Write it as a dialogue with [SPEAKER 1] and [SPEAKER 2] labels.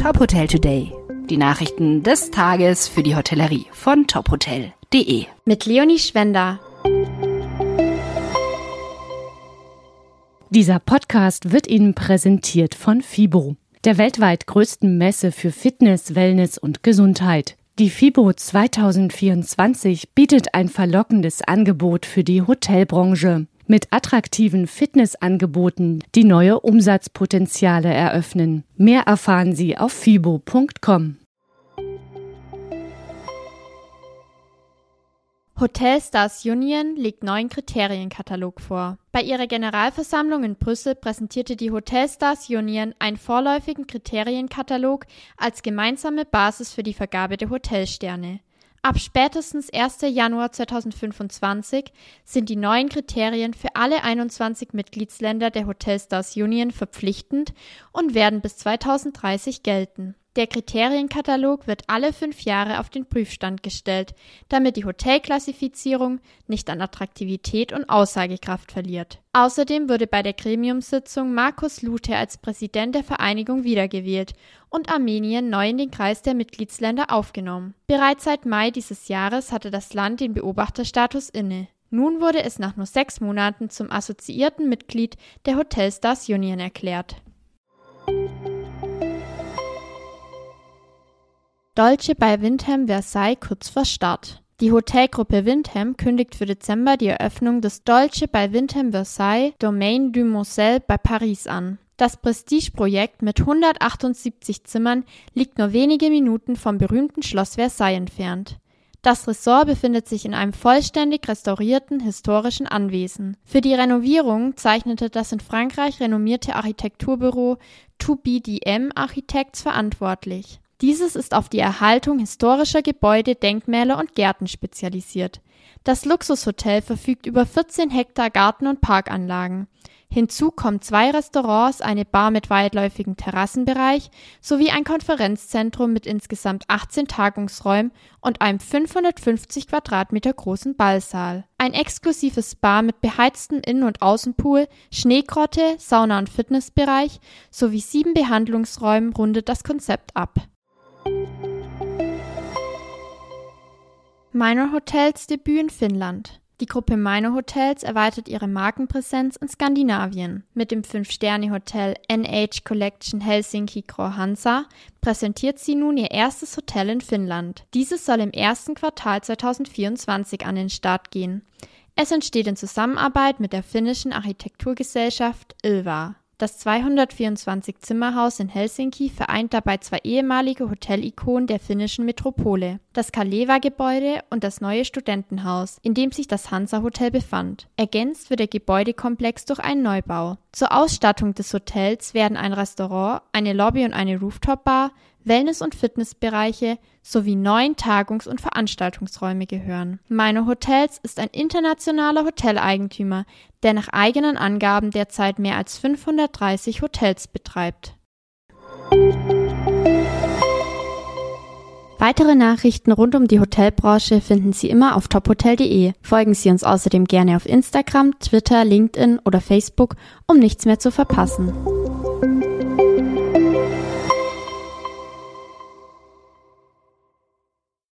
[SPEAKER 1] Top Hotel Today. Die Nachrichten des Tages für die Hotellerie von tophotel.de.
[SPEAKER 2] Mit Leonie Schwender.
[SPEAKER 3] Dieser Podcast wird Ihnen präsentiert von FIBO, der weltweit größten Messe für Fitness, Wellness und Gesundheit. Die FIBO 2024 bietet ein verlockendes Angebot für die Hotelbranche mit attraktiven Fitnessangeboten, die neue Umsatzpotenziale eröffnen. Mehr erfahren Sie auf fibo.com.
[SPEAKER 2] Hotel Stars Union legt neuen Kriterienkatalog vor. Bei ihrer Generalversammlung in Brüssel präsentierte die Hotel Stars Union einen vorläufigen Kriterienkatalog als gemeinsame Basis für die Vergabe der Hotelsterne. Ab spätestens 1. Januar 2025 sind die neuen Kriterien für alle 21 Mitgliedsländer der Hotel Stars Union verpflichtend und werden bis 2030 gelten. Der Kriterienkatalog wird alle fünf Jahre auf den Prüfstand gestellt, damit die Hotelklassifizierung nicht an Attraktivität und Aussagekraft verliert. Außerdem wurde bei der Gremiumssitzung Markus Lute als Präsident der Vereinigung wiedergewählt und Armenien neu in den Kreis der Mitgliedsländer aufgenommen. Bereits seit Mai dieses Jahres hatte das Land den Beobachterstatus inne. Nun wurde es nach nur sechs Monaten zum assoziierten Mitglied der Hotelstars Union erklärt. Dolce bei Windham Versailles kurz vor Start. Die Hotelgruppe Windham kündigt für Dezember die Eröffnung des Dolce bei Windham Versailles Domaine du Moselle bei Paris an. Das Prestigeprojekt mit 178 Zimmern liegt nur wenige Minuten vom berühmten Schloss Versailles entfernt. Das Ressort befindet sich in einem vollständig restaurierten historischen Anwesen. Für die Renovierung zeichnete das in Frankreich renommierte Architekturbüro 2BDM Architects verantwortlich. Dieses ist auf die Erhaltung historischer Gebäude, Denkmäler und Gärten spezialisiert. Das Luxushotel verfügt über 14 Hektar Garten- und Parkanlagen. Hinzu kommen zwei Restaurants, eine Bar mit weitläufigem Terrassenbereich sowie ein Konferenzzentrum mit insgesamt 18 Tagungsräumen und einem 550 Quadratmeter großen Ballsaal. Ein exklusives Spa mit beheiztem Innen- und Außenpool, Schneegrotte, Sauna- und Fitnessbereich sowie sieben Behandlungsräumen rundet das Konzept ab. Minor Hotels Debüt in Finnland. Die Gruppe Minor Hotels erweitert ihre Markenpräsenz in Skandinavien. Mit dem 5-Sterne-Hotel NH Collection Helsinki Hansa präsentiert sie nun ihr erstes Hotel in Finnland. Dieses soll im ersten Quartal 2024 an den Start gehen. Es entsteht in Zusammenarbeit mit der finnischen Architekturgesellschaft Ilva. Das 224-Zimmerhaus in Helsinki vereint dabei zwei ehemalige Hotelikonen der finnischen Metropole, das Kaleva-Gebäude und das neue Studentenhaus, in dem sich das Hansa-Hotel befand. Ergänzt wird der Gebäudekomplex durch einen Neubau. Zur Ausstattung des Hotels werden ein Restaurant, eine Lobby und eine Rooftop-Bar, Wellness- und Fitnessbereiche sowie neun Tagungs- und Veranstaltungsräume gehören. Meine Hotels ist ein internationaler Hoteleigentümer, der nach eigenen Angaben derzeit mehr als 530 Hotels betreibt. Weitere Nachrichten rund um die Hotelbranche finden Sie immer auf tophotel.de. Folgen Sie uns außerdem gerne auf Instagram, Twitter, LinkedIn oder Facebook, um nichts mehr zu verpassen.